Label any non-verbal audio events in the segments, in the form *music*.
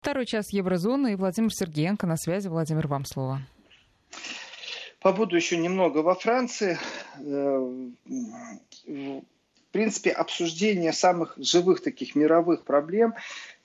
Второй час Еврозоны и Владимир Сергеенко на связи. Владимир, вам слово. Побуду еще немного во Франции. Э, в принципе, обсуждение самых живых таких мировых проблем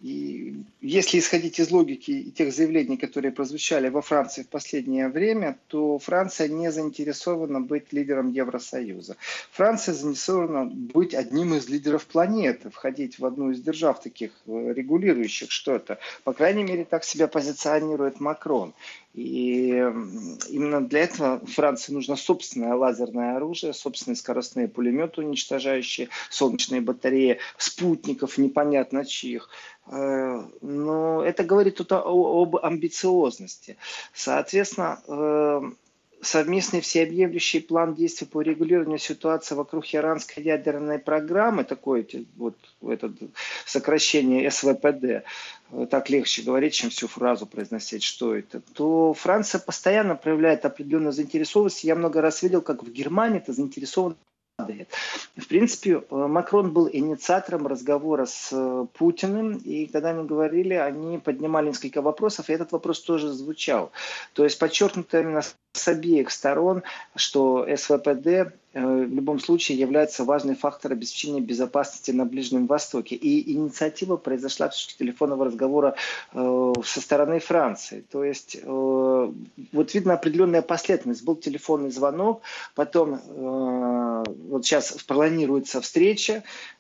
и если исходить из логики и тех заявлений, которые прозвучали во Франции в последнее время, то Франция не заинтересована быть лидером Евросоюза. Франция заинтересована быть одним из лидеров планеты, входить в одну из держав таких э, регулирующих что-то. По крайней мере, так себя позиционирует Макрон. И именно для этого Франции нужно собственное лазерное оружие, собственные скоростные пулеметы, уничтожающие солнечные батареи, спутников непонятно чьих. Э, но это говорит тут об амбициозности. Соответственно, э, совместный всеобъемлющий план действий по регулированию ситуации вокруг иранской ядерной программы, такое вот это сокращение СВПД, э, так легче говорить, чем всю фразу произносить, что это, то Франция постоянно проявляет определенную заинтересованность. Я много раз видел, как в Германии это заинтересован в принципе, э, Макрон был инициатором разговора с э, Путиным, и когда они говорили, они поднимали несколько вопросов, и этот вопрос тоже звучал. То есть подчеркнуто именно с обеих сторон, что СВПД в любом случае является важным фактором обеспечения безопасности на Ближнем Востоке. И инициатива произошла с телефонного разговора э, со стороны Франции. То есть э, вот видно определенная последовательность. Был телефонный звонок, потом вот сейчас планируется встреча, Э,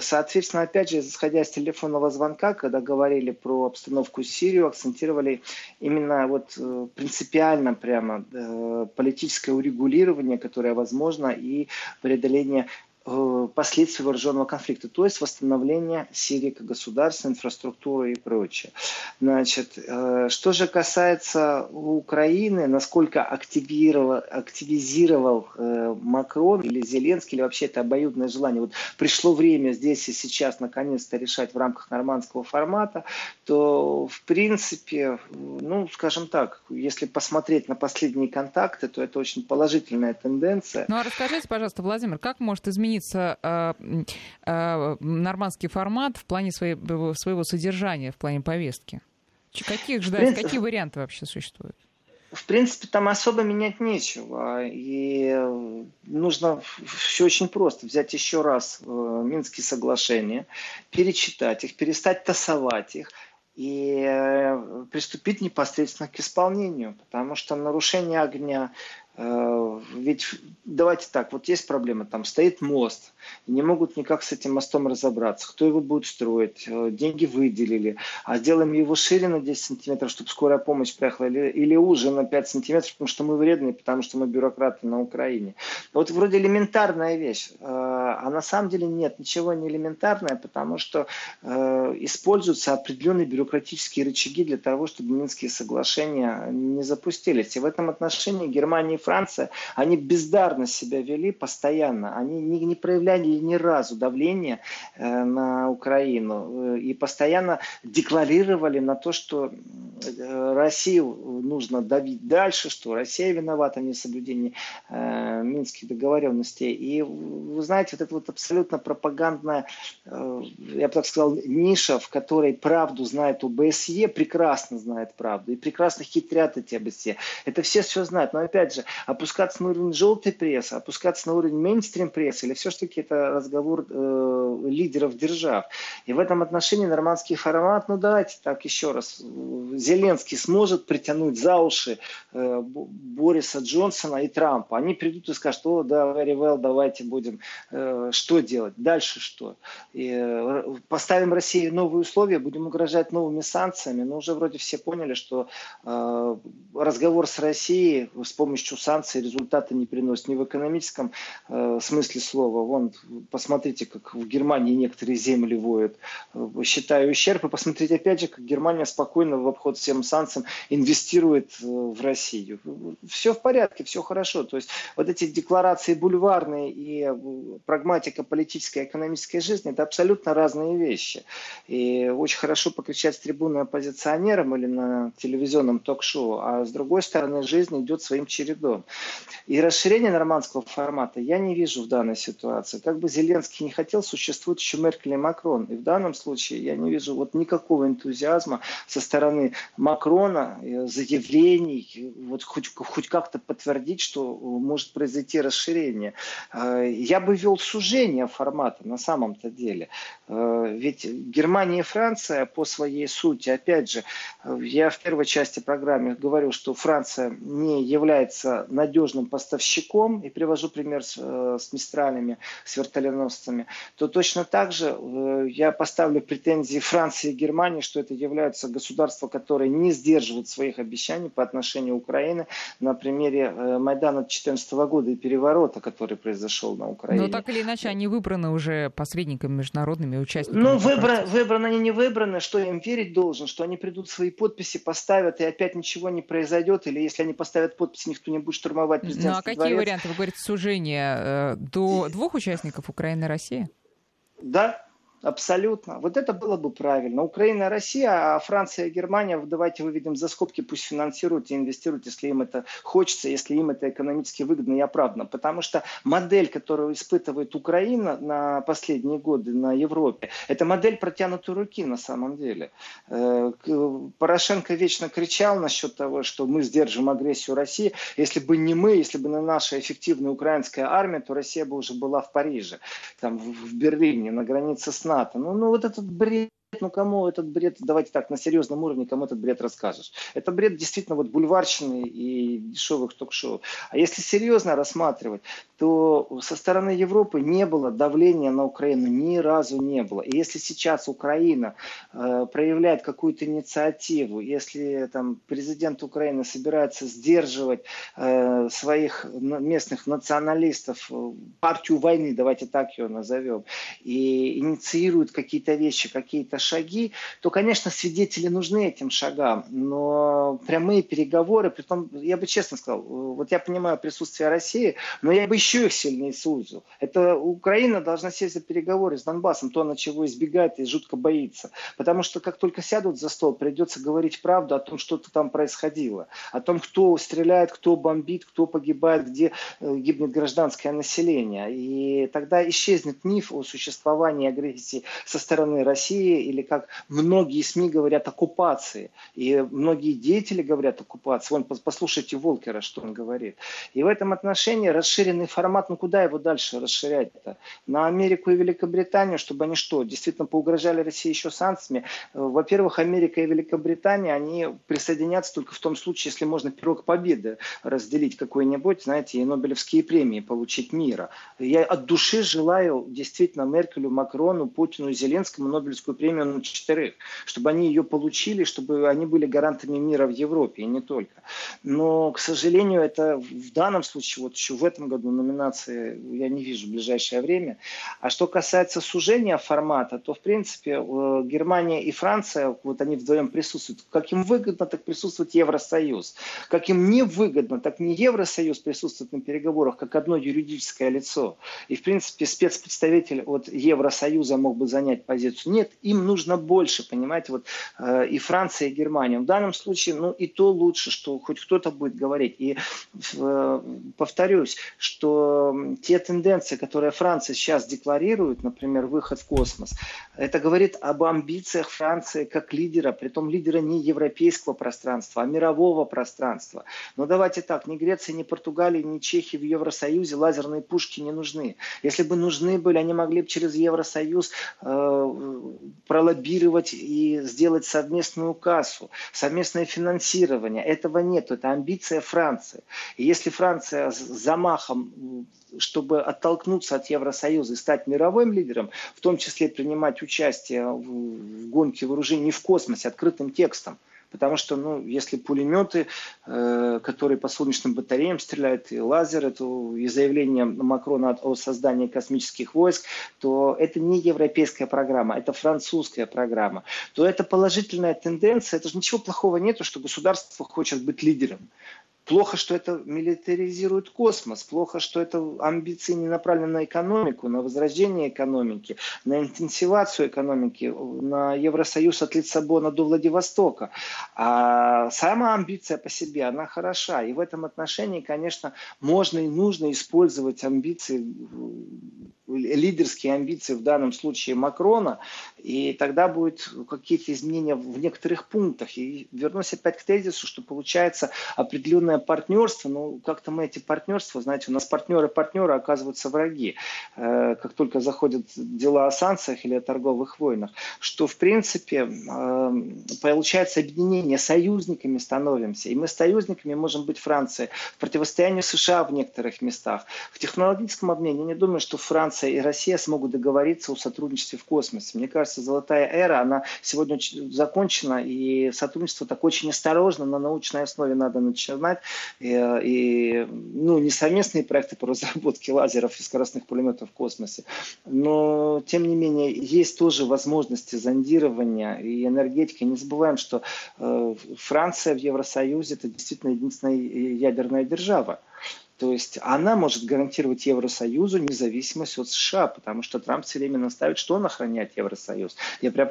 соответственно, опять же, исходя из телефонного звонка, когда говорили про обстановку в Сирию, акцентировали именно вот э, принципиально прямо э, политическое урегулирование, которое возможно, и преодоление Э, последствий вооруженного конфликта, то есть восстановление Сирии как государства, инфраструктуры и прочее. Значит, э, что же касается Украины, насколько активировал, активизировал э, Макрон или Зеленский, или вообще это обоюдное желание, вот пришло время здесь и сейчас наконец-то решать в рамках нормандского формата, то в принципе, ну, скажем так, если посмотреть на последние контакты, то это очень положительная тенденция. Ну а расскажите, пожалуйста, Владимир, как может измениться изменится э, э, нормандский формат в плане своего, своего содержания, в плане повестки? Каких ждать, принципе, какие варианты вообще существуют? В принципе, там особо менять нечего. И нужно все очень просто. Взять еще раз э, Минские соглашения, перечитать их, перестать тасовать их и э, приступить непосредственно к исполнению. Потому что нарушение огня, Э, ведь давайте так, вот есть проблема, там стоит мост, не могут никак с этим мостом разобраться, кто его будет строить, э, деньги выделили, а сделаем его шире на 10 сантиметров, чтобы скорая помощь приехала, или, или уже на 5 сантиметров, потому что мы вредные, потому что мы бюрократы на Украине. Вот вроде элементарная вещь, э, а на самом деле нет, ничего не элементарное, потому что используются определенные бюрократические рычаги для того, чтобы Минские соглашения не запустились. И в этом отношении Германия Франция, они бездарно себя вели постоянно. Они не, не проявляли ни разу давления э, на Украину. Э, и постоянно декларировали на то, что э, Россию нужно давить дальше, что Россия виновата в несоблюдении э, минских договоренностей. И вы знаете, вот это вот абсолютно пропагандная, э, я бы так сказал, ниша, в которой правду знает ОБСЕ, прекрасно знает правду. И прекрасно хитрят эти ОБСЕ. Это все все знают. Но опять же, опускаться на уровень желтой прессы, опускаться на уровень мейнстрим прессы, или все-таки это разговор э, лидеров держав. И в этом отношении нормандский формат, ну давайте так еще раз, Зеленский сможет притянуть за уши э, Бориса Джонсона и Трампа. Они придут и скажут, о, да, very well, давайте будем, э, что делать, дальше что? И, э, поставим России новые условия, будем угрожать новыми санкциями, но уже вроде все поняли, что э, разговор с Россией с помощью санкций результата не приносит ни в экономическом э, смысле слова. Вон, посмотрите, как в Германии некоторые земли воют, э, считаю ущерб, и посмотрите опять же, как Германия спокойно в обход всем санкциям инвестирует э, в Россию. Все в порядке, все хорошо. То есть вот эти декларации бульварные и э, прагматика политической и экономической жизни – это абсолютно разные вещи. И очень хорошо покричать с трибуны оппозиционерам или на телевизионном ток-шоу, а с другой стороны жизнь идет своим чередом. И расширение нормандского формата я не вижу в данной ситуации. Как бы Зеленский не хотел, существует еще Меркель и Макрон. И в данном случае я не вижу вот никакого энтузиазма со стороны Макрона, э, заявлений, вот хоть, хоть как-то подтвердить, что может произойти расширение. Э, я бы вел сужение формата на самом-то деле. Э, ведь Германия и Франция по своей сути, опять же, я в первой части программы говорю, что Франция не является надежным поставщиком, и привожу пример с, с мистралями, с вертоленосцами, то точно так же я поставлю претензии Франции и Германии, что это являются государства, которые не сдерживают своих обещаний по отношению к Украине на примере э, Майдана 2014 года и переворота, который произошел на Украине. Но так или иначе они выбраны уже посредниками международными участниками. Ну, выбраны, выбраны они не выбраны, что им верить должен, что они придут свои подписи, поставят, и опять ничего не произойдет, или если они поставят подписи, никто не будет штурмовать президентский Ну, а какие дворец. варианты? Вы говорите, сужение э, до двух участников Украины и России? Да, Абсолютно. Вот это было бы правильно. Украина, Россия, а Франция Германия, давайте выведем за скобки, пусть финансируют и инвестируют, если им это хочется, если им это экономически выгодно и оправдано. Потому что модель, которую испытывает Украина на последние годы на Европе, это модель протянутой руки на самом деле. Э, Порошенко вечно кричал насчет того, что мы сдержим агрессию России. Если бы не мы, если бы не наша эффективная украинская армия, то Россия бы уже была в Париже, там, в Берлине, на границе с НАТО. Ну, ну вот этот бред ну кому этот бред, давайте так, на серьезном уровне, кому этот бред расскажешь? Это бред действительно вот бульварщины и дешевых ток-шоу. А если серьезно рассматривать, то со стороны Европы не было давления на Украину, ни разу не было. И если сейчас Украина э, проявляет какую-то инициативу, если там президент Украины собирается сдерживать э, своих местных националистов, э, партию войны, давайте так ее назовем, и инициирует какие-то вещи, какие-то шаги, то, конечно, свидетели нужны этим шагам, но прямые переговоры, при том, я бы честно сказал, вот я понимаю присутствие России, но я бы еще их сильнее сузил. Это Украина должна сесть за переговоры с Донбассом, то, на чего избегает и жутко боится. Потому что как только сядут за стол, придется говорить правду о том, что-то там происходило, о том, кто стреляет, кто бомбит, кто погибает, где э, гибнет гражданское население. И тогда исчезнет миф о существовании агрессии со стороны России или как многие СМИ говорят, оккупации. И многие деятели говорят оккупации. Вон, послушайте Волкера, что он говорит. И в этом отношении расширенный формат, ну куда его дальше расширять-то? На Америку и Великобританию, чтобы они что, действительно поугрожали России еще санкциями? Во-первых, Америка и Великобритания, они присоединятся только в том случае, если можно пирог победы разделить какой-нибудь, знаете, и Нобелевские премии получить мира. Я от души желаю действительно Меркелю, Макрону, Путину и Зеленскому Нобелевскую премию на четырех, чтобы они ее получили, чтобы они были гарантами мира в Европе и не только. Но, к сожалению, это в данном случае, вот еще в этом году номинации я не вижу в ближайшее время. А что касается сужения формата, то, в принципе, э, Германия и Франция, вот они вдвоем присутствуют. Как им выгодно, так присутствует Евросоюз. Как им не выгодно, так не Евросоюз присутствует на переговорах, как одно юридическое лицо. И, в принципе, спецпредставитель от Евросоюза мог бы занять позицию. Нет, им нужно больше, понимаете, вот э, и Франция, и Германия. В данном случае, ну и то лучше, что хоть кто-то будет говорить. И э, повторюсь, что те тенденции, которые Франция сейчас декларирует, например, выход в космос, это говорит об амбициях Франции как лидера, при том лидера не европейского пространства, а мирового пространства. Но давайте так, ни Греции, ни Португалии, ни Чехии в Евросоюзе лазерные пушки не нужны. Если бы нужны были, они могли бы через Евросоюз э, пролоббировать и сделать совместную кассу, совместное финансирование. Этого нет, это амбиция Франции. И если Франция с замахом, чтобы оттолкнуться от Евросоюза и стать мировым лидером, в том числе принимать участие в гонке вооружений в космосе открытым текстом, Потому что, ну, если пулеметы, э, которые по солнечным батареям стреляют, и лазеры, то и заявление Макрона о создании космических войск, то это не европейская программа, это французская программа. То это положительная тенденция, это же ничего плохого нету, что государство хочет быть лидером. Плохо, что это милитаризирует космос, плохо, что это амбиции не направлены на экономику, на возрождение экономики, на интенсивацию экономики, на Евросоюз от Лиссабона до Владивостока. А сама амбиция по себе, она хороша. И в этом отношении, конечно, можно и нужно использовать амбиции лидерские амбиции в данном случае Макрона, и тогда будут какие-то изменения в некоторых пунктах. И вернусь опять к тезису, что получается определенное партнерство, но как-то мы эти партнерства, знаете, у нас партнеры-партнеры оказываются враги, э, как только заходят дела о санкциях или о торговых войнах, что в принципе э, получается объединение, союзниками становимся, и мы союзниками можем быть Францией. В противостоянии США в некоторых местах. В технологическом обмене. Я не думаю, что Франция Франция и Россия смогут договориться о сотрудничестве в космосе. Мне кажется, золотая эра, она сегодня закончена, и сотрудничество так очень осторожно, на научной основе надо начинать. И, и ну, не совместные проекты по разработке лазеров и скоростных пулеметов в космосе, но, тем не менее, есть тоже возможности зондирования и энергетики. Не забываем, что э, Франция в Евросоюзе это действительно единственная ядерная держава. То есть она может гарантировать Евросоюзу независимость от США, потому что Трамп все время наставит, что он охраняет Евросоюз. Я прям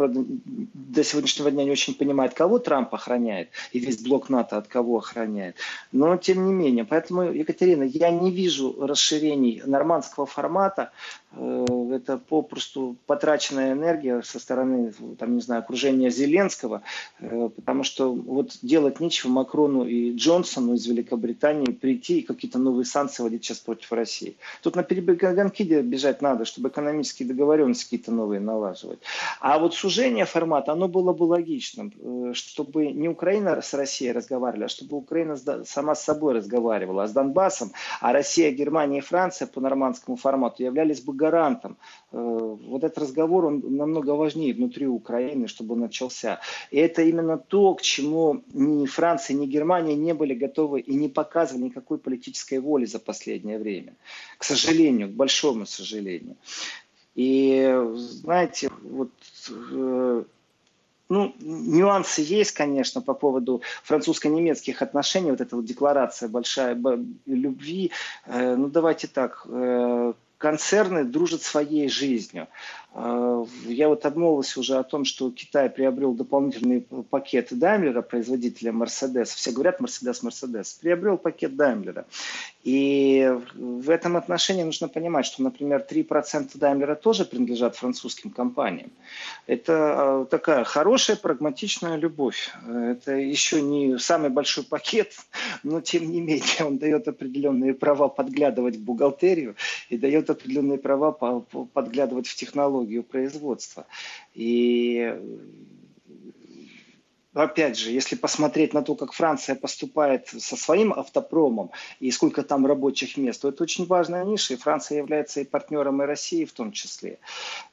до сегодняшнего дня не очень понимаю, от кого Трамп охраняет и весь блок НАТО от кого охраняет. Но тем не менее, поэтому, Екатерина, я не вижу расширений нормандского формата. Э, это попросту потраченная энергия со стороны, там, не знаю, окружения Зеленского, э, потому что вот делать нечего Макрону и Джонсону из Великобритании прийти и какие-то новые санкции вводить сейчас против России. Тут на перегонки бежать надо, чтобы экономические договоренности какие-то новые налаживать. А вот сужение формата, оно было бы логичным, э, чтобы не Украина с Россией разговаривали, а чтобы Украина сама с собой разговаривала, а с Донбассом, а Россия, Германия и Франция по нормандскому формату являлись бы гарантом. Э, вот этот разговор, он намного важнее внутри Украины, чтобы он начался. И это именно то, к чему ни Франция, ни Германия не были готовы и не показывали никакой политической воли за последнее время. К сожалению, к большому сожалению. И знаете, вот э, ну, нюансы есть, конечно, по поводу французско-немецких отношений, вот эта вот декларация большая любви. Э, ну, давайте так, концерны дружат своей жизнью. А, я вот обмолвился уже о том, что Китай приобрел дополнительный пакет Даймлера, производителя Мерседес. Все говорят Мерседес, Мерседес. Приобрел пакет Даймлера. И в этом отношении нужно понимать, что, например, 3% Даймлера тоже принадлежат французским компаниям. Это а, такая хорошая, прагматичная любовь. Это еще не самый большой пакет, но тем не менее он дает определенные права подглядывать в бухгалтерию и дает определенные права подглядывать в технологии технологию производства. И опять же, если посмотреть на то, как Франция поступает со своим автопромом и сколько там рабочих мест, то это очень важная ниша, и Франция является и партнером и России в том числе.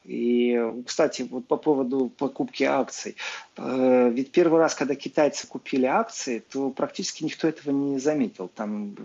И, кстати, вот по поводу покупки акций. Э, ведь первый раз, когда китайцы купили акции, то практически никто этого не заметил. Там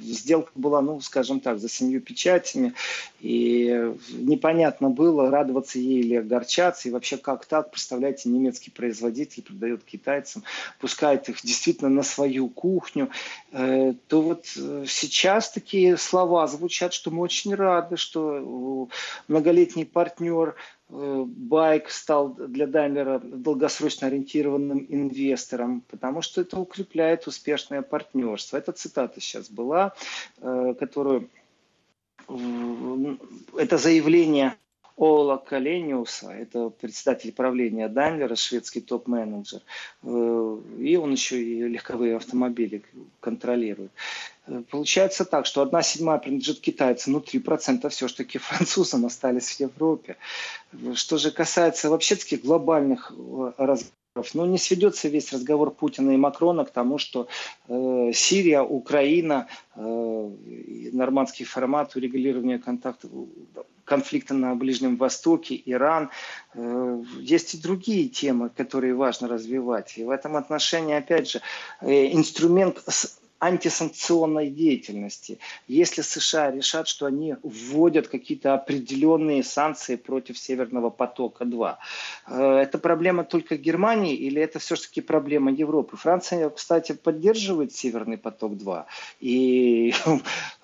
сделка была, ну, скажем так, за семью печатями, и непонятно было, радоваться ей или огорчаться, и вообще как так, представляете, немецкий производитель продает китайцам, пускает их действительно на свою кухню, э, то вот э, сейчас такие слова звучат, что мы очень рады, что многолетний партнер Э, Байк стал для Даймлера долгосрочно ориентированным инвестором, потому что это укрепляет успешное партнерство. Это цитата сейчас была, которую это заявление Ола Калениуса, это председатель правления Даймлера, шведский топ-менеджер, э, и он еще и легковые автомобили контролирует. Э, получается так, что одна седьмая принадлежит китайцам, ну 3% все-таки французам остались в Европе. Что же касается вообще таких глобальных э, но не сведется весь разговор Путина и Макрона к тому, что э, Сирия, Украина, э, нормандский формат урегулирования контактов, конфликта на Ближнем Востоке, Иран. Э, есть и другие темы, которые важно развивать. И в этом отношении, опять же, э, инструмент антисанкционной деятельности. Если США решат, что они вводят какие-то определенные санкции против Северного потока-2, э, это проблема только Германии или это все-таки проблема Европы? Франция, кстати, поддерживает Северный поток-2 и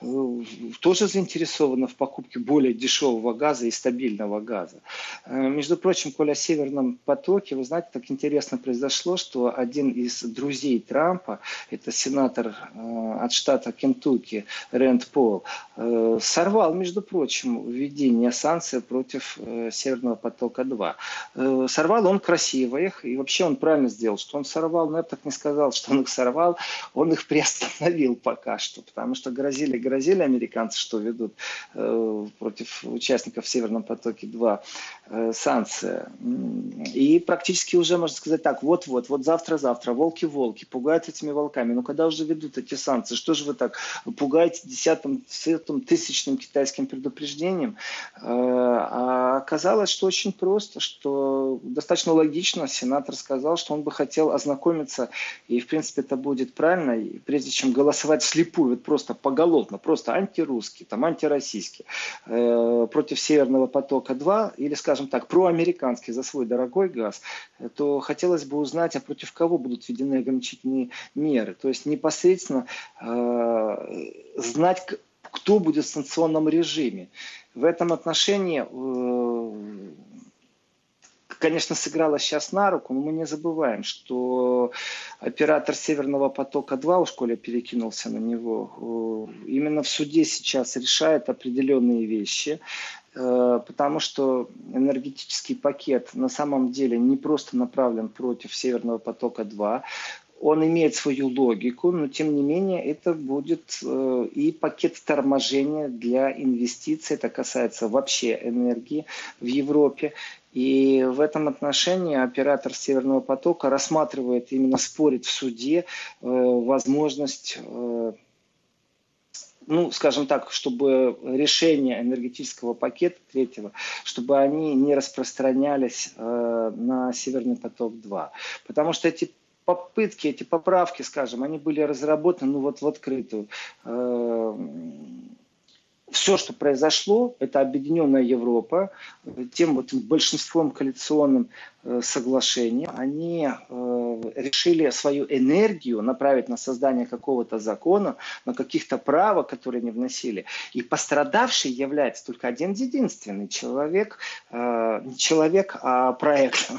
*laughs* тоже заинтересована в покупке более дешевого газа и стабильного газа. Э, между прочим, Коля, о Северном потоке, вы знаете, так интересно произошло, что один из друзей Трампа, это сенатор от штата Кентукки Рэнд Пол э, сорвал, между прочим, введение санкций против э, Северного потока-2. Сорвал он красиво их, и вообще он правильно сделал, что он сорвал, но я бы так не сказал, что он их сорвал, он их приостановил пока что, потому что грозили, грозили американцы, что ведут против участников Северного потоке-2 санкции. И практически уже, можно сказать так, вот-вот, вот завтра-завтра, волки-волки, пугают этими волками. Но когда уже ведут эти санкции? Что же вы так пугаете десятым, сотым, тысячным китайским предупреждением? Э, а оказалось, что очень просто, что достаточно логично. Сенатор сказал, что он бы хотел ознакомиться, и в принципе это будет правильно, и прежде чем голосовать слепую, вот просто поголовно, просто антирусский, там, антироссийский, э, против Северного потока-2, или, скажем так, проамериканский за свой дорогой газ, то хотелось бы узнать, а против кого будут введены ограничительные меры. То есть непосредственно э, знать, кто будет в санкционном режиме. В этом отношении, э, конечно, сыграло сейчас на руку, но мы не забываем, что оператор Северного потока-2, уж Коля перекинулся на него, э, именно в суде сейчас решает определенные вещи, потому что энергетический пакет на самом деле не просто направлен против Северного потока-2, он имеет свою логику, но тем не менее это будет э, и пакет торможения для инвестиций. Это касается вообще энергии в Европе. И в этом отношении оператор Северного потока рассматривает, именно спорит в суде, э, возможность э, ну, скажем так, чтобы решения энергетического пакета третьего, чтобы они не распространялись э, на Северный поток-2. Потому что эти попытки, эти поправки, скажем, они были разработаны ну, вот в открытую. Э, Все, что произошло, это объединенная Европа, тем вот большинством коалиционным Э, соглашения, они э, решили свою энергию направить на создание какого-то закона, на каких-то правок, которые не вносили. И пострадавший является только один единственный человек, э, не человек, а проект.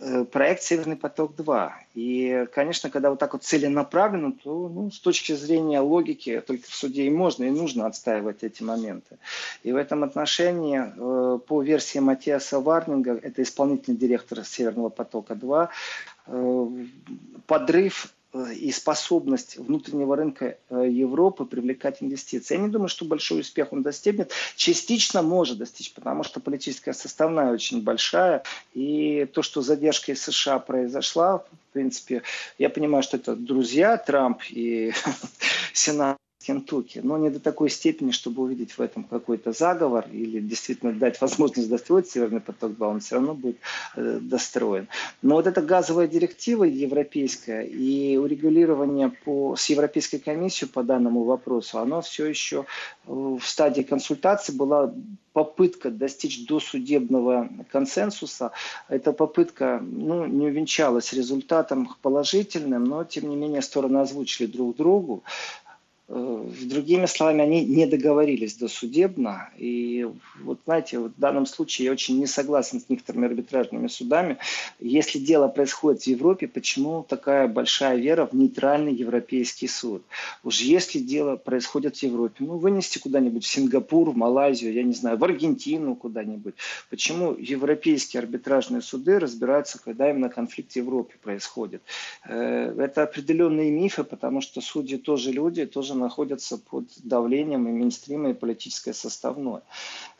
Э, проект «Северный поток-2». И, конечно, когда вот так вот целенаправленно, то ну, с точки зрения логики только в суде и можно, и нужно отстаивать эти моменты. И в этом отношении, э, по версии Матиаса Варнинга, это исполнительный директор Северного потока-2, э, подрыв э, и способность внутреннего рынка э, Европы привлекать инвестиции. Я не думаю, что большой успех он достигнет. Частично может достичь, потому что политическая составная очень большая. И то, что задержка из США произошла, в принципе, я понимаю, что это друзья Трамп и *laughs* Сенат Кентукки, но не до такой степени, чтобы увидеть в этом какой-то заговор или действительно дать возможность достроить Северный поток-2, он все равно будет э, достроен. Но вот эта газовая директива европейская и урегулирование по, с Европейской комиссией по данному вопросу, оно все еще э, в стадии консультации была попытка достичь досудебного консенсуса. Эта попытка ну, не увенчалась результатом положительным, но тем не менее стороны озвучили друг другу. Э, другими словами, они не договорились досудебно. И вот знаете, в данном случае я очень не согласен с некоторыми арбитражными судами. Если дело происходит в Европе, почему такая большая вера в нейтральный европейский суд? Уж если дело происходит в Европе, ну вынести куда-нибудь в Сингапур, в Малайзию, я не знаю, в Аргентину куда-нибудь. Почему европейские арбитражные суды разбираются, когда именно конфликт в Европе происходит? Э, это определенные мифы, потому что судьи тоже люди, тоже находятся под давлением и мейнстрима, и политической составной.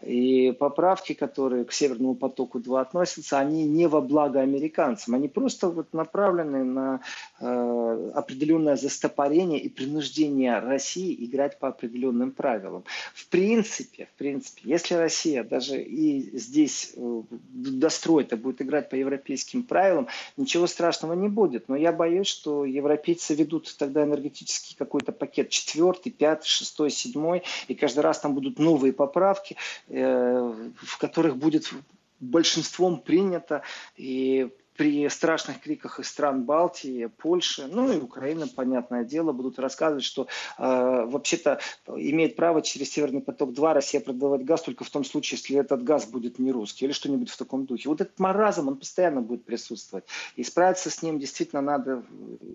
И поправки, которые к Северному потоку-2 относятся, они не во благо американцам. Они просто вот направлены на э, определенное застопорение и принуждение России играть по определенным правилам. В принципе, в принципе, если Россия даже и здесь э, достроит, а будет играть по европейским правилам, ничего страшного не будет. Но я боюсь, что европейцы ведут тогда энергетический какой-то пакет четвертый, пятый, шестой, седьмой, и каждый раз там будут новые поправки, в которых будет большинством принято и при страшных криках из стран Балтии, Польши, ну и Украины, понятное дело, будут рассказывать, что э, вообще-то имеет право через Северный поток-2 Россия продавать газ только в том случае, если этот газ будет не русский или что-нибудь в таком духе. Вот этот маразм, он постоянно будет присутствовать. И справиться с ним действительно надо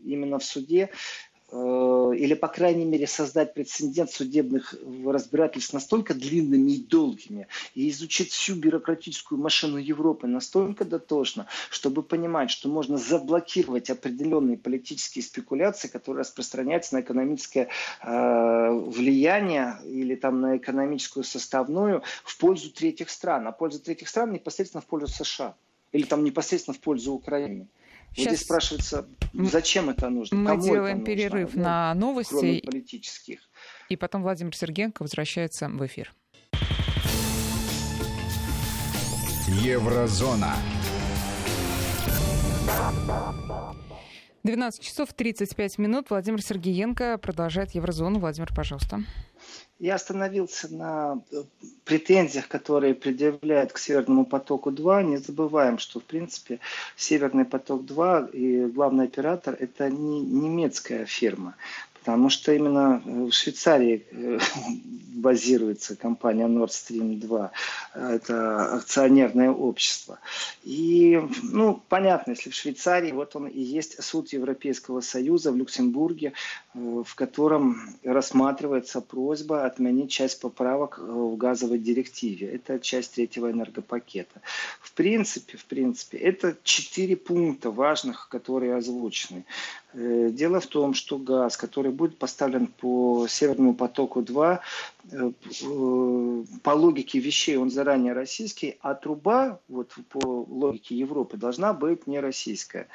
именно в суде. Э, или, по крайней мере, создать прецедент судебных разбирательств настолько длинными и долгими, и изучить всю бюрократическую машину Европы настолько дотошно, чтобы понимать, что можно заблокировать определенные политические спекуляции, которые распространяются на экономическое э, влияние или там на экономическую составную в пользу третьих стран, а пользу третьих стран непосредственно в пользу США или там непосредственно в пользу Украины. Сейчас... Вот здесь спрашивается, зачем это нужно? Мы Кому делаем это перерыв нужно? на новости. Кроме политических. И потом Владимир Сергеенко возвращается в эфир. Еврозона. 12 часов 35 минут. Владимир Сергеенко продолжает Еврозону. Владимир, пожалуйста. Я остановился на э, претензиях, которые предъявляют к Северному потоку-2. Не забываем, что, в принципе, Северный поток-2 и главный оператор – это не немецкая фирма. Потому что именно в Швейцарии э, *laughs* базируется компания Nord Stream 2. Это акционерное общество. И, ну, понятно, если в Швейцарии, вот он и есть суд Европейского Союза в Люксембурге, э, в котором рассматривается просьба отменить часть поправок э, в газовой директиве. Это часть третьего энергопакета. В принципе, в принципе, это четыре пункта важных, которые озвучены. Э, дело в том, что газ, который будет поставлен по Северному потоку-2, э, э, по логике вещей он заранее российский, а труба, вот по логике Европы, должна быть не российская.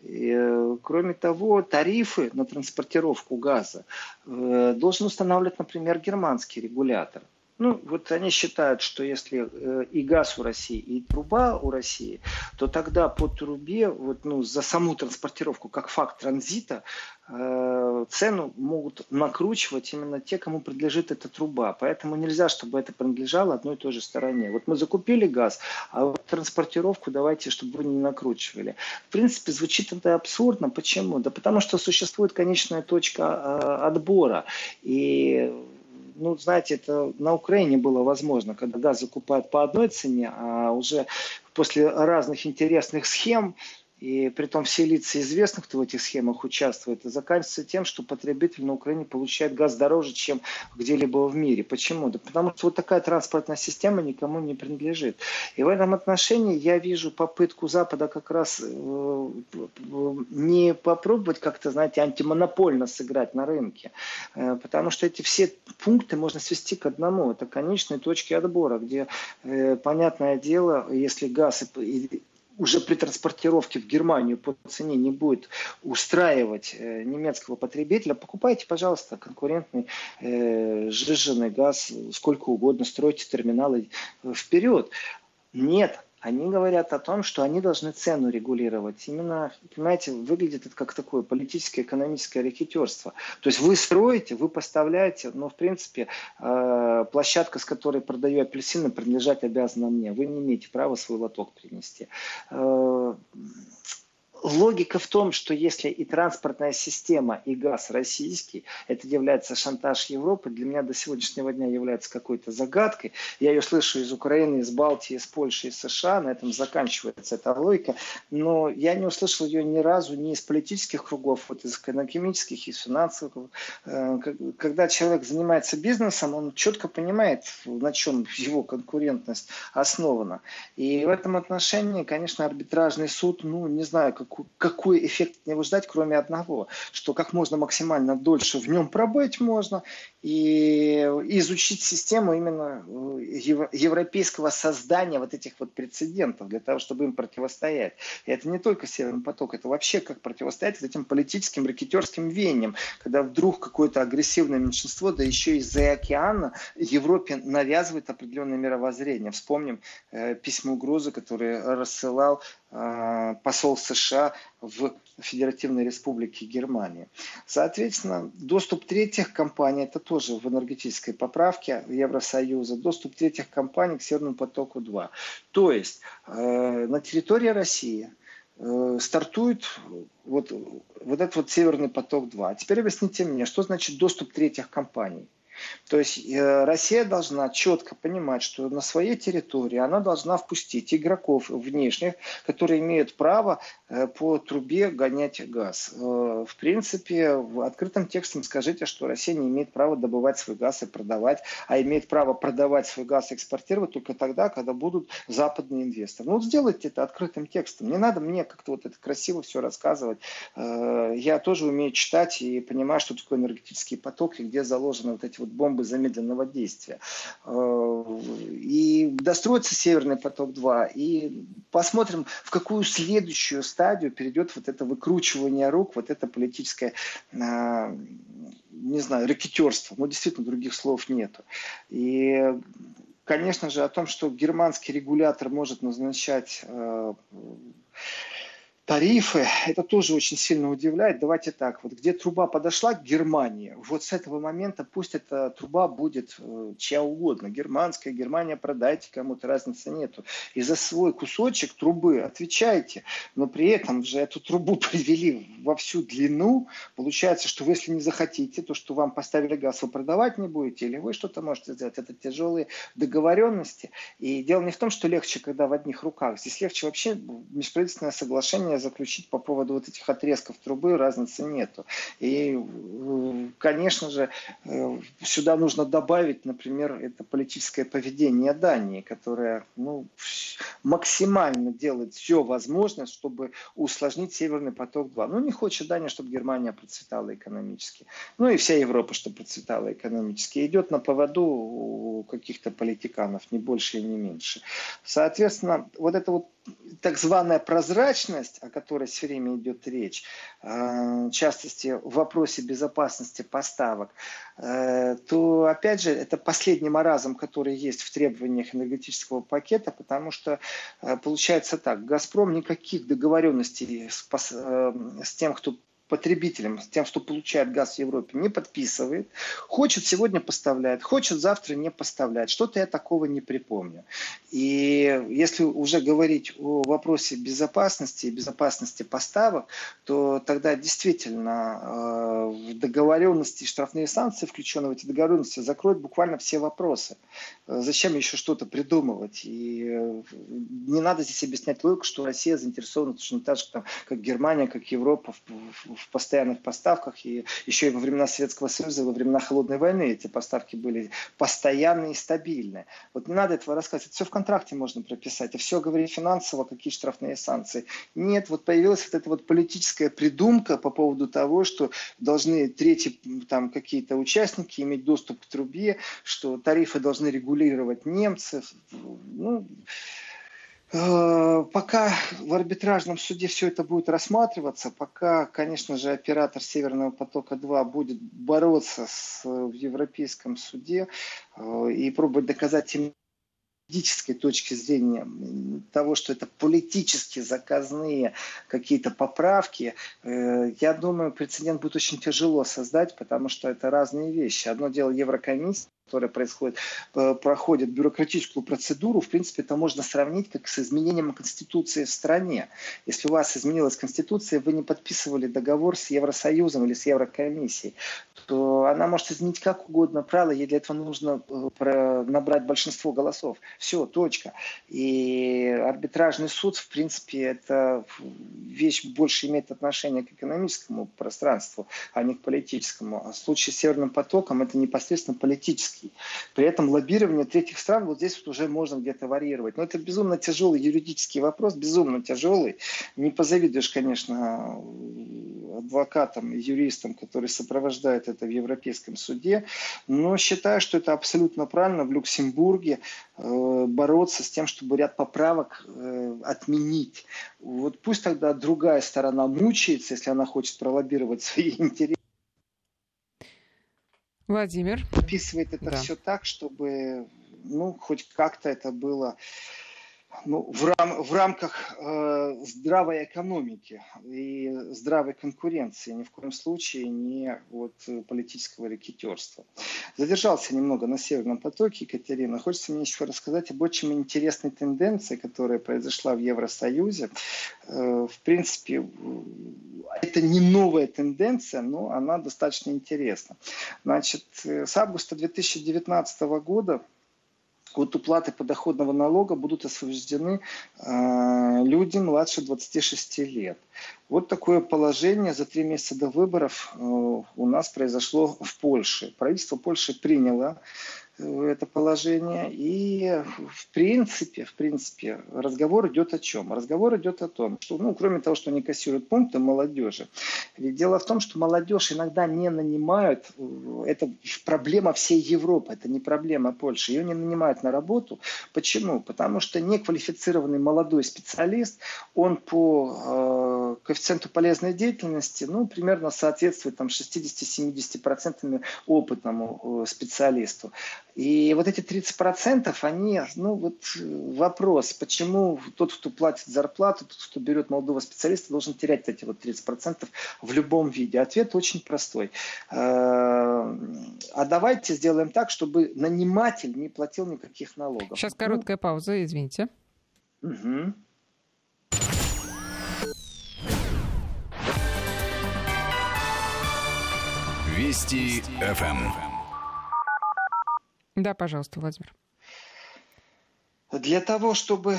И, кроме того, тарифы на транспортировку газа должен устанавливать, например, германский регулятор. Ну, вот они считают, что если э, и газ у России, и труба у России, то тогда по трубе, вот, ну, за саму транспортировку, как факт транзита, э, цену могут накручивать именно те, кому принадлежит эта труба. Поэтому нельзя, чтобы это принадлежало одной и той же стороне. Вот мы закупили газ, а вот транспортировку давайте, чтобы вы не накручивали. В принципе, звучит это абсурдно. Почему? Да потому что существует конечная точка э, отбора. И ну, знаете, это на Украине было возможно, когда газ закупают по одной цене, а уже после разных интересных схем и при том все лица известных, кто в этих схемах участвует, и заканчивается тем, что потребитель на Украине получает газ дороже, чем где-либо в мире. Почему? Да потому что вот такая транспортная система никому не принадлежит. И в этом отношении я вижу попытку Запада как раз э, не попробовать как-то, знаете, антимонопольно сыграть на рынке. Э, потому что эти все пункты можно свести к одному. Это конечные точки отбора, где, э, понятное дело, если газ уже при транспортировке в Германию по цене не будет устраивать э, немецкого потребителя, покупайте, пожалуйста, конкурентный э, сжиженный газ сколько угодно, стройте терминалы э, вперед. Нет, они говорят о том, что они должны цену регулировать. Именно, понимаете, выглядит это как такое политическое, экономическое рекетерство. То есть вы строите, вы поставляете, но в принципе э, площадка, с которой продаю апельсины, принадлежать обязана мне. Вы не имеете права свой лоток принести. Логика в том, что если и транспортная система, и газ российский, это является шантаж Европы, для меня до сегодняшнего дня является какой-то загадкой. Я ее слышу из Украины, из Балтии, из Польши, из США, на этом заканчивается эта логика, но я не услышал ее ни разу ни из политических кругов, вот из экономических, из финансовых. Э, когда человек занимается бизнесом, он четко понимает, на чем его конкурентность основана. И в этом отношении, конечно, арбитражный суд, ну, не знаю, как какой эффект от него ждать, кроме одного, что как можно максимально дольше в нем пробыть можно и изучить систему именно э, европейского создания вот этих вот прецедентов для того, чтобы им противостоять. И это не только Северный поток, это вообще как противостоять этим политическим ракетерским веяниям, когда вдруг какое-то агрессивное меньшинство, да еще из-за океана, Европе навязывает определенное мировоззрение. Вспомним э, письмо угрозы, которое рассылал посол США в Федеративной Республике Германии. Соответственно, доступ третьих компаний, это тоже в энергетической поправке Евросоюза, доступ третьих компаний к Северному потоку-2. То есть э, на территории России э, стартует вот, вот этот вот Северный поток-2. А теперь объясните мне, что значит доступ третьих компаний? То есть э, Россия должна четко понимать, что на своей территории она должна впустить игроков внешних, которые имеют право э, по трубе гонять газ. Э, в принципе, в открытым текстом скажите, что Россия не имеет права добывать свой газ и продавать, а имеет право продавать свой газ и экспортировать только тогда, когда будут западные инвесторы. Ну вот сделайте это открытым текстом. Не надо мне как-то вот это красиво все рассказывать. Я тоже умею читать и понимаю, что такое энергетический поток и где заложены вот эти вот вот бомбы замедленного действия. Э, и достроится Северный поток-2, и посмотрим, в какую следующую стадию перейдет вот это выкручивание рук, вот это политическое э, не знаю, рэкетерство. Но действительно, других слов нету. И конечно же, о том, что германский регулятор может назначать э, тарифы, это тоже очень сильно удивляет. Давайте так, вот где труба подошла к Германии, вот с этого момента пусть эта труба будет э, чья угодно, германская, Германия, продайте кому-то, разницы нету. И за свой кусочек трубы отвечайте, но при этом же эту трубу *laughs* привели во всю длину. Получается, что вы, если не захотите, то, что вам поставили газ, вы продавать не будете, или вы что-то можете сделать. Это тяжелые договоренности. И дело не в том, что легче, когда в одних руках. Здесь легче вообще межправительственное соглашение решение заключить по поводу вот этих отрезков трубы, разницы нету. И, конечно же, э, сюда нужно добавить, например, это политическое поведение Дании, которое ну, максимально делает все возможное, чтобы усложнить Северный поток-2. Ну, не хочет Дания, чтобы Германия процветала экономически. Ну, и вся Европа, чтобы процветала экономически. Идет на поводу у каких-то политиканов, не больше и не меньше. Соответственно, вот это вот так званая прозрачность, о которой все время идет речь, э, в частности в вопросе безопасности поставок, э, то опять же это последний маразм, который есть в требованиях энергетического пакета, потому что э, получается так, Газпром никаких договоренностей с, с тем, кто потребителям, с тем, что получает газ в Европе, не подписывает. Хочет сегодня поставляет, хочет завтра не поставляет. Что-то я такого не припомню. И если уже говорить о вопросе безопасности и безопасности поставок, то тогда действительно э, в договоренности штрафные санкции, включенные в эти договоренности, закроют буквально все вопросы. Э, зачем еще что-то придумывать? И э, не надо здесь объяснять логику, что Россия заинтересована точно так же, как Германия, как Европа в, в постоянных поставках. И еще и во времена Советского Союза, во времена Холодной войны эти поставки были постоянные и стабильные. Вот не надо этого рассказывать. Все в контракте можно прописать. И все говорить финансово, какие штрафные санкции. Нет, вот появилась вот эта вот политическая придумка по поводу того, что должны третьи там какие-то участники иметь доступ к трубе, что тарифы должны регулировать немцы. Ну, пока в арбитражном суде все это будет рассматриваться, пока, конечно же, оператор Северного потока-2 будет бороться с, в Европейском суде э, и пробовать доказать им юридической точки зрения того, что это политически заказные какие-то поправки, э, я думаю, прецедент будет очень тяжело создать, потому что это разные вещи. Одно дело Еврокомиссия, которая происходит, э, проходит бюрократическую процедуру, в принципе, это можно сравнить как с изменением Конституции в стране. Если у вас изменилась Конституция, вы не подписывали договор с Евросоюзом или с Еврокомиссией, то она может изменить как угодно правила, ей для этого нужно э, набрать большинство голосов. Все, точка. И арбитражный суд, в принципе, это вещь больше имеет отношение к экономическому пространству, а не к политическому. А в случае с Северным потоком это непосредственно политический юридический. При этом лоббирование третьих стран, вот здесь вот уже можно где-то варьировать. Но это безумно тяжелый юридический вопрос, безумно тяжелый. Не позавидуешь, конечно, адвокатам юристам, которые сопровождают это в Европейском суде. Но считаю, что это абсолютно правильно в Люксембурге э, бороться с тем, чтобы ряд поправок э, отменить. Вот пусть тогда другая сторона мучается, если она хочет пролоббировать свои *laughs* интересы. Владимир. Описывает это да. все так, чтобы ну, хоть как-то это было ну, в, рам, в рамках э, здравой экономики и здравой конкуренции, ни в коем случае не вот, политического рекетерства. Задержался немного на Северном потоке, Екатерина. Хочется мне еще рассказать об очень интересной тенденции, которая произошла в Евросоюзе. Э, в принципе, это не новая тенденция, но она достаточно интересна. Значит, э, с августа 2019 года от уплаты подоходного налога будут освобождены э, люди младше 26 лет. Вот такое положение за три месяца до выборов э, у нас произошло в Польше. Правительство Польши приняло это положение. И в принципе, в принципе, разговор идет о чем? Разговор идет о том, что, ну, кроме того, что они кассируют пункты молодежи, ведь дело в том, что молодежь иногда не нанимают, это проблема всей Европы, это не проблема Польши, ее не нанимают на работу. Почему? Потому что неквалифицированный молодой специалист, он по э, коэффициенту полезной деятельности, ну, примерно соответствует там 60-70% опытному э, специалисту. И вот эти 30%, они, ну вот вопрос, почему тот, кто платит зарплату, тот, кто берет молодого специалиста, должен терять эти вот 30% в любом виде? Ответ очень простой. Э, а давайте сделаем так, чтобы наниматель не платил никаких налогов. Сейчас короткая ну, пауза, извините. Угу. Вести ФМ. Да, пожалуйста, Владимир. Для того, чтобы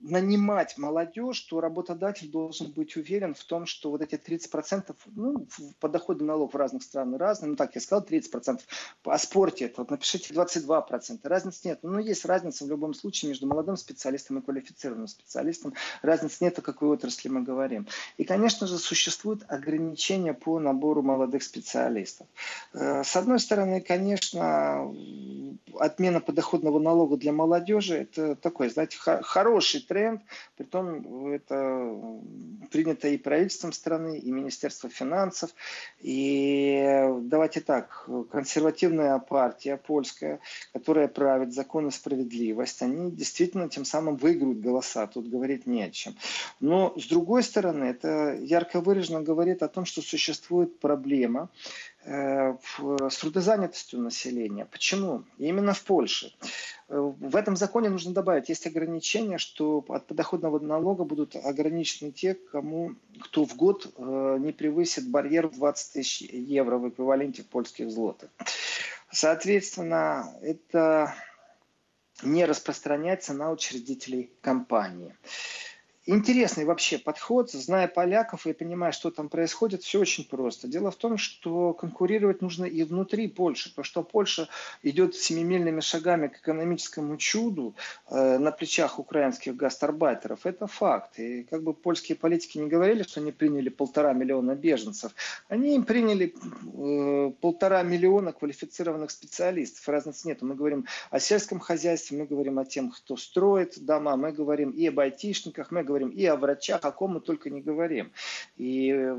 нанимать молодежь, то работодатель должен быть уверен в том, что вот эти 30%, ну, подоходный налог в разных странах разный, ну так я сказал 30%, о спорте это, вот напишите 22%, разницы нет, ну есть разница в любом случае между молодым специалистом и квалифицированным специалистом, разницы нет, о какой отрасли мы говорим. И, конечно же, существуют ограничения по набору молодых специалистов. Э, с одной стороны, конечно, отмена подоходного налога для молодежи, это такой, знаете, хороший тренд, притом это принято и правительством страны, и Министерством финансов. И давайте так, консервативная партия польская, которая правит закон и справедливость, они действительно тем самым выиграют голоса, тут говорить не о чем. Но с другой стороны, это ярко выраженно говорит о том, что существует проблема, с трудозанятостью населения. Почему? Именно в Польше. Э, в этом законе нужно добавить, есть ограничение, что от подоходного налога будут ограничены те, кому, кто в год э, не превысит барьер в 20 тысяч евро в эквиваленте польских злотых. Соответственно, это не распространяется на учредителей компании. Интересный вообще подход, зная поляков и понимая, что там происходит, все очень просто. Дело в том, что конкурировать нужно и внутри Польши, потому что Польша идет семимильными шагами к экономическому чуду э, на плечах украинских гастарбайтеров. Это факт. И как бы польские политики не говорили, что они приняли полтора миллиона беженцев, они им приняли э, полтора миллиона квалифицированных специалистов. Разницы нет. Мы говорим о сельском хозяйстве, мы говорим о тем, кто строит дома, мы говорим и об айтишниках, мы говорим говорим и о врачах, о ком мы только не говорим. И э,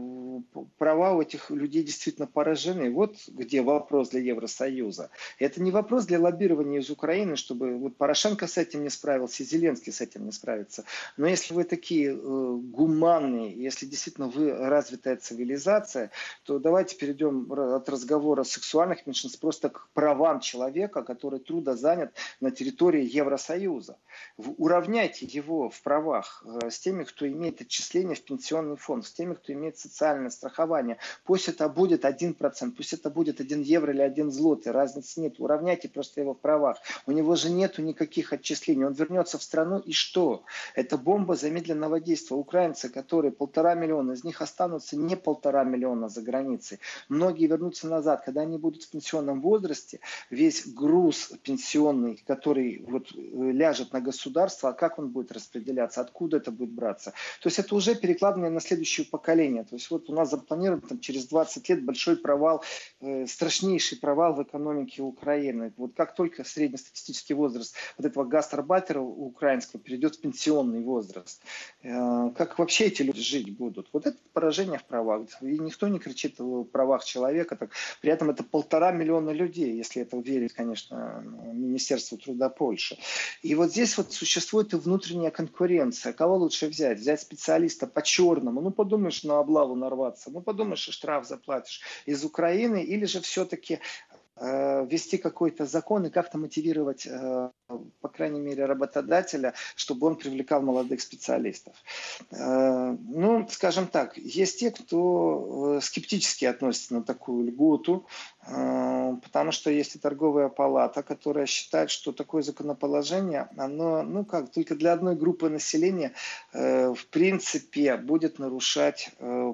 права у этих людей действительно поражены. Вот где вопрос для Евросоюза. Это не вопрос для лоббирования из Украины, чтобы вот Порошенко с этим не справился, Зеленский с этим не справится. Но если вы такие э, гуманные, если действительно вы развитая цивилизация, то давайте перейдем от разговора сексуальных меньшинств просто к правам человека, который трудозанят на территории Евросоюза. Уравняйте его в правах э, с теми, кто имеет отчисления в пенсионный фонд, с теми, кто имеет социальное страхование. Пусть это будет 1%, пусть это будет 1 евро или 1 злотый, разницы нет. Уравняйте просто его в правах. У него же нету никаких отчислений. Он вернется в страну и что? Это бомба замедленного действия. Украинцы, которые полтора миллиона, из них останутся не полтора миллиона за границей. Многие вернутся назад. Когда они будут в пенсионном возрасте, весь груз пенсионный, который вот э, ляжет на государство, а как он будет распределяться, откуда это будет браться. То есть это уже перекладывание на следующее поколение. То есть вот у нас запланирован там, через 20 лет большой провал, э, страшнейший провал в экономике Украины. Вот как только среднестатистический возраст вот этого гастарбайтера украинского перейдет в пенсионный возраст, э, как вообще эти люди жить будут? Вот это поражение в правах. И никто не кричит о правах человека. Так, при этом это полтора миллиона людей, если это верить, конечно, Министерству труда Польши. И вот здесь вот существует и внутренняя конкуренция. Кого лучше взять? Взять специалиста по черному. Ну, подумаешь, на облаву нарваться. Ну, подумаешь, и штраф заплатишь из Украины. Или же все-таки Э, ввести какой-то закон и как-то мотивировать, э, по крайней мере, работодателя, чтобы он привлекал молодых специалистов. Э, ну, скажем так, есть те, кто скептически относится на такую льготу, потому что есть и торговая палата, которая считает, что такое законоположение, оно, ну как, только для одной группы населения, в принципе, будет нарушать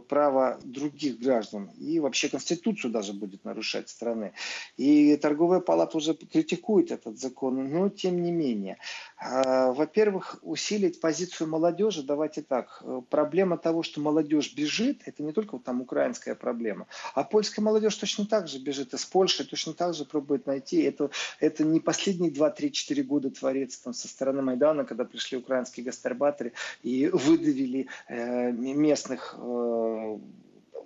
право других граждан и вообще Конституцию даже будет нарушать страны. И торговая палата уже критикует этот закон, но тем не менее. А, во-первых, усилить позицию молодежи, давайте так, проблема того, что молодежь бежит, это не только там украинская проблема, а польская молодежь точно так же бежит из Польши, точно так же пробует найти. Это, это не последние 2-3-4 года творится там, со стороны Майдана, когда пришли украинские гастарбаторы и выдавили э, местных э,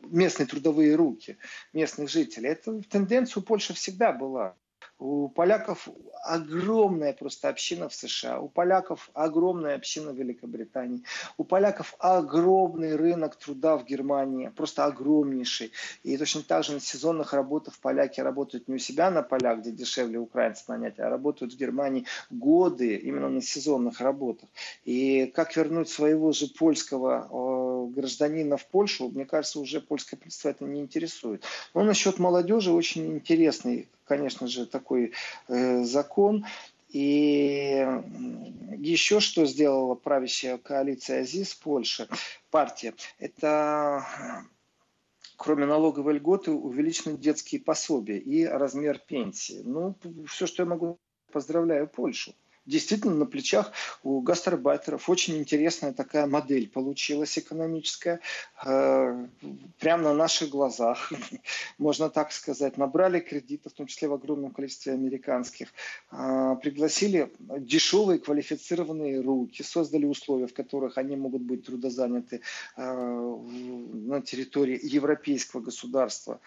местные трудовые руки местных жителей. Это тенденция у Польши всегда была. У поляков огромная просто община в США, у поляков огромная община в Великобритании, у поляков огромный рынок труда в Германии, просто огромнейший. И точно так же на сезонных работах поляки работают не у себя на полях, где дешевле украинцев нанять, а работают в Германии годы именно на сезонных работах. И как вернуть своего же польского гражданина в Польшу, мне кажется, уже польское правительство это не интересует. Но насчет молодежи очень интересный конечно же, такой э, закон. И еще что сделала правящая коалиция АЗИС Польши, партия, это кроме налоговой льготы увеличены детские пособия и размер пенсии. Ну, все, что я могу, поздравляю Польшу действительно на плечах у гастарбайтеров. Очень интересная такая модель получилась экономическая. Э, прямо на наших глазах, *laughs* можно так сказать. Набрали кредиты, в том числе в огромном количестве американских. Э, пригласили дешевые квалифицированные руки, создали условия, в которых они могут быть трудозаняты э, на территории европейского государства.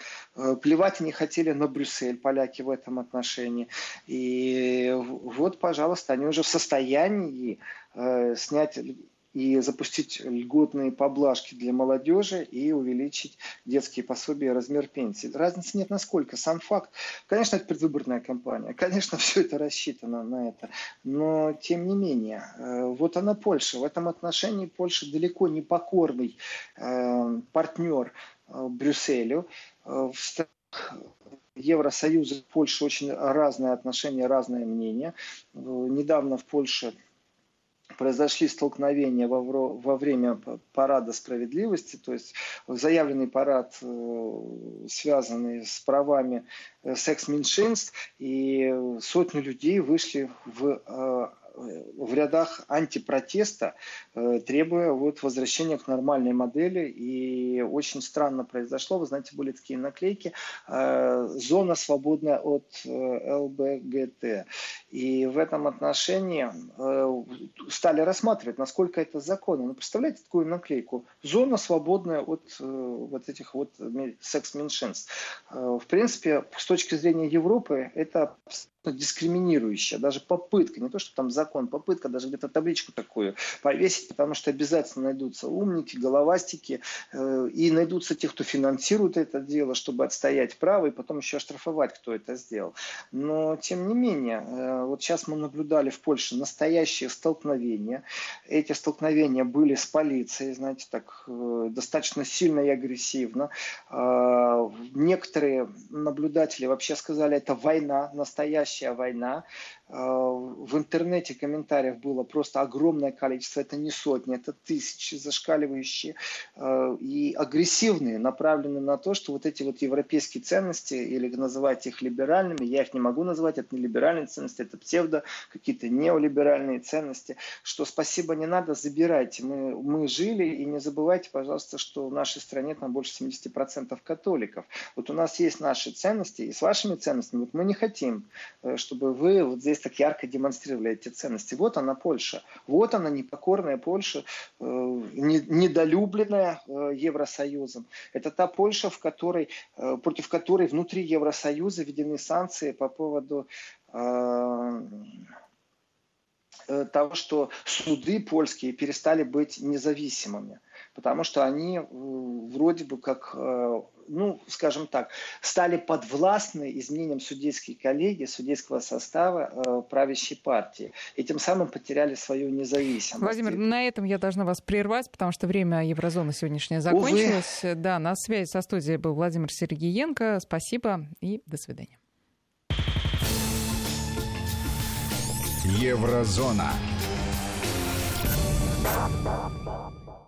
Плевать они хотели на Брюссель, поляки в этом отношении. И вот, пожалуйста, они уже в состоянии э, снять и запустить льготные поблажки для молодежи и увеличить детские пособия и размер пенсии. Разницы нет насколько. Сам факт. Конечно, это предвыборная кампания. Конечно, *laughs* все это рассчитано на это. Но, тем не менее, э, вот она Польша. В этом отношении Польша далеко не покорный э, партнер э, Брюсселю. В Евросоюза и Польши очень разные отношения, разное мнение. Недавно в Польше произошли столкновения во, время парада справедливости, то есть заявленный парад, э, связанный с правами э, секс-меньшинств, и сотни людей вышли в э, в рядах антипротеста, э, требуя вот возвращения к нормальной модели. И очень странно произошло, вы знаете, были такие наклейки, э, зона свободная от э, ЛБГТ. И в этом отношении стали рассматривать, насколько это законно. Ну, представляете такую наклейку? Зона свободная от вот этих вот секс-меньшинств. В принципе, с точки зрения Европы, это дискриминирующая, даже попытка, не то, что там закон, попытка даже где-то табличку такую повесить, потому что обязательно найдутся умники, головастики, э, и найдутся те, кто финансирует это дело, чтобы отстоять право, и потом еще оштрафовать, кто это сделал. Но, тем не менее, э, вот сейчас мы наблюдали в Польше настоящие столкновения. Эти столкновения были с полицией, знаете, так э, достаточно сильно и агрессивно. Э, некоторые наблюдатели вообще сказали, это война, настоящая настоящая война. Э, в интернете комментариев было просто огромное количество, это не сотни, это тысячи, зашкаливающие э, и агрессивные, направленные на то, что вот эти вот европейские ценности, или называть их либеральными, я их не могу назвать, это не либеральные ценности, это псевдо, какие-то неолиберальные ценности, что спасибо не надо, забирайте, мы, мы жили, и не забывайте, пожалуйста, что в нашей стране там больше 70% католиков. Вот у нас есть наши ценности, и с вашими ценностями вот мы не хотим, э, чтобы вы вот здесь так ярко демонстрировали эти ценности. Вот она Польша. Вот она непокорная Польша, э, недолюбленная э, Евросоюзом. Это та Польша, в которой, э, против которой внутри Евросоюза введены санкции по поводу того, что суды польские перестали быть независимыми потому что они э, вроде бы как, э, ну, скажем так, стали подвластны изменениям судейской коллегии, судейского состава э, правящей партии. И тем самым потеряли свою независимость. Владимир, на этом я должна вас прервать, потому что время еврозоны сегодняшнее закончилось. Увы. Да, на связи со студией был Владимир Сергеенко. Спасибо и до свидания. Еврозона.